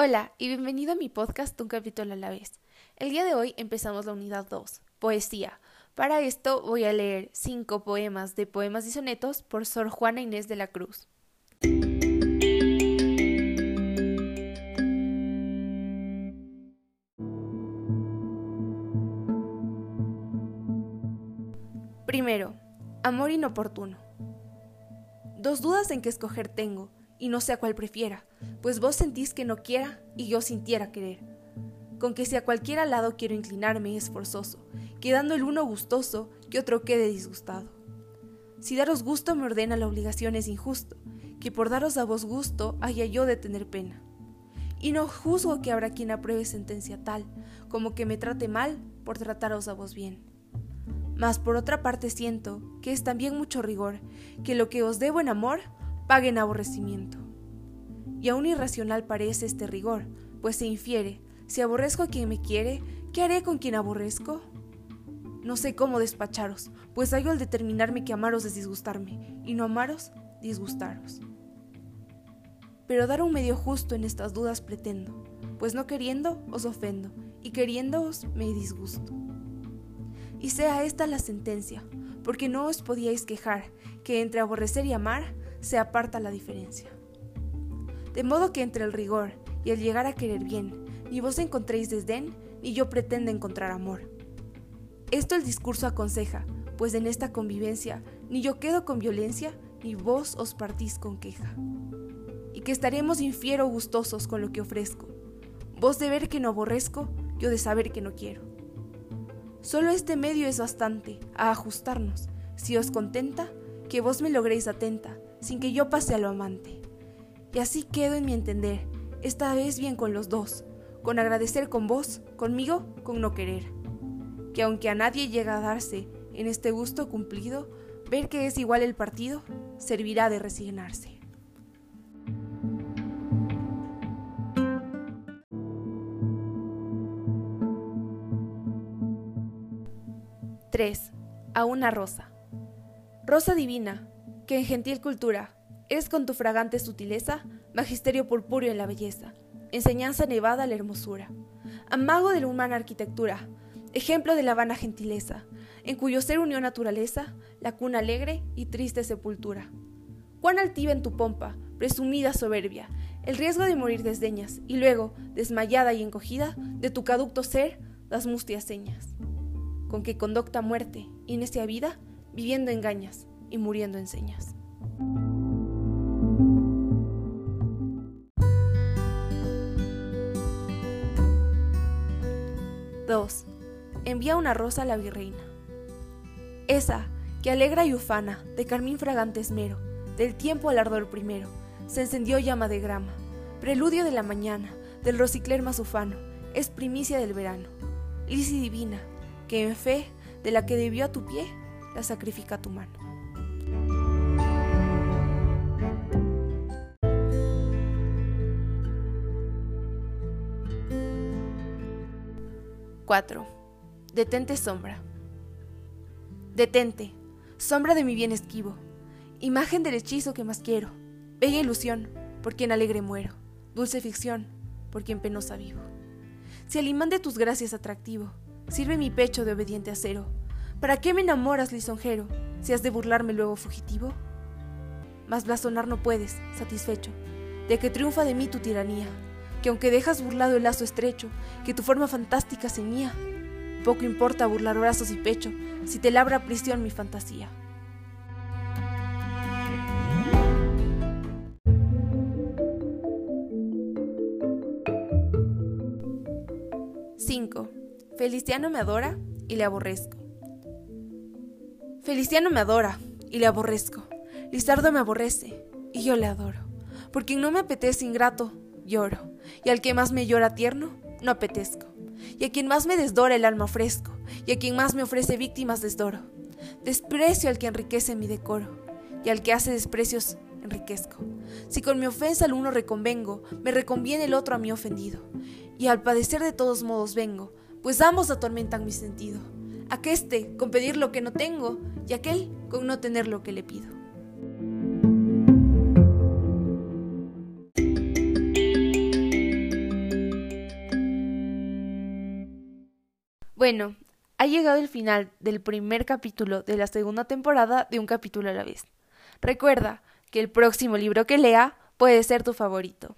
Hola y bienvenido a mi podcast Un capítulo a la vez. El día de hoy empezamos la unidad 2, Poesía. Para esto voy a leer cinco poemas de poemas y sonetos por Sor Juana Inés de la Cruz. Primero, amor inoportuno. Dos dudas en qué escoger tengo y no sé a cuál prefiera, pues vos sentís que no quiera y yo sintiera querer. Con que si a cualquiera lado quiero inclinarme es forzoso, quedando el uno gustoso que otro quede disgustado. Si daros gusto me ordena la obligación es injusto, que por daros a vos gusto haya yo de tener pena. Y no juzgo que habrá quien apruebe sentencia tal, como que me trate mal por trataros a vos bien. Mas por otra parte siento que es también mucho rigor, que lo que os debo en amor paguen aborrecimiento. Y aún irracional parece este rigor, pues se infiere, si aborrezco a quien me quiere, ¿qué haré con quien aborrezco? No sé cómo despacharos, pues hallo al determinarme que amaros es disgustarme, y no amaros, disgustaros. Pero dar un medio justo en estas dudas pretendo, pues no queriendo os ofendo, y queriéndoos me disgusto. Y sea esta la sentencia, porque no os podíais quejar que entre aborrecer y amar se aparta la diferencia. De modo que entre el rigor y el llegar a querer bien, ni vos encontréis desdén, ni yo pretendo encontrar amor. Esto el discurso aconseja, pues en esta convivencia ni yo quedo con violencia, ni vos os partís con queja. Y que estaremos infiero gustosos con lo que ofrezco, vos de ver que no aborrezco, yo de saber que no quiero. Solo este medio es bastante a ajustarnos, si os contenta, que vos me logréis atenta, sin que yo pase a lo amante. Y así quedo en mi entender, esta vez bien con los dos, con agradecer con vos, conmigo, con no querer. Que aunque a nadie llega a darse en este gusto cumplido, ver que es igual el partido, servirá de resignarse. —3. A una rosa. Rosa divina, que en gentil cultura es con tu fragante sutileza magisterio purpúreo en la belleza, enseñanza nevada a la hermosura, amago de la humana arquitectura, ejemplo de la vana gentileza, en cuyo ser unió naturaleza, la cuna alegre y triste sepultura. Cuán altiva en tu pompa, presumida soberbia, el riesgo de morir desdeñas, y luego, desmayada y encogida, de tu caducto ser, das mustias señas. Con que conducta muerte, y necia vida, viviendo engañas, y muriendo enseñas. Dos. Envía una rosa a la virreina. Esa, que alegra y ufana, de carmín fragante esmero, del tiempo al ardor primero, se encendió llama de grama, preludio de la mañana, del rosicler más ufano, es primicia del verano, lisi divina, que en fe de la que debió a tu pie, la sacrifica a tu mano. 4. Detente sombra. Detente, sombra de mi bien esquivo, imagen del hechizo que más quiero, bella ilusión, por quien alegre muero, dulce ficción, por quien penosa vivo. Si al imán de tus gracias atractivo, sirve mi pecho de obediente acero, ¿para qué me enamoras, lisonjero, si has de burlarme luego fugitivo? Mas blasonar no puedes, satisfecho, de que triunfa de mí tu tiranía, que aunque dejas burlado el lazo estrecho que tu forma fantástica ceñía, poco importa burlar brazos y pecho si te labra prisión mi fantasía. —5. Feliciano me adora y le aborrezco. Feliciano me adora y le aborrezco. Lizardo me aborrece y yo le adoro. Por quien no me apetece ingrato, lloro, y al que más me llora tierno, no apetezco, y a quien más me desdora el alma ofrezco, y a quien más me ofrece víctimas desdoro. Desprecio al que enriquece mi decoro, y al que hace desprecios enriquezco. Si con mi ofensa al uno reconvengo, me reconviene el otro a mí ofendido, y al padecer de todos modos vengo, pues ambos atormentan mi sentido. Aqueste con pedir lo que no tengo, y aquel con no tener lo que le pido. Bueno, ha llegado el final del primer capítulo de la segunda temporada de Un capítulo a la vez. Recuerda que el próximo libro que lea puede ser tu favorito.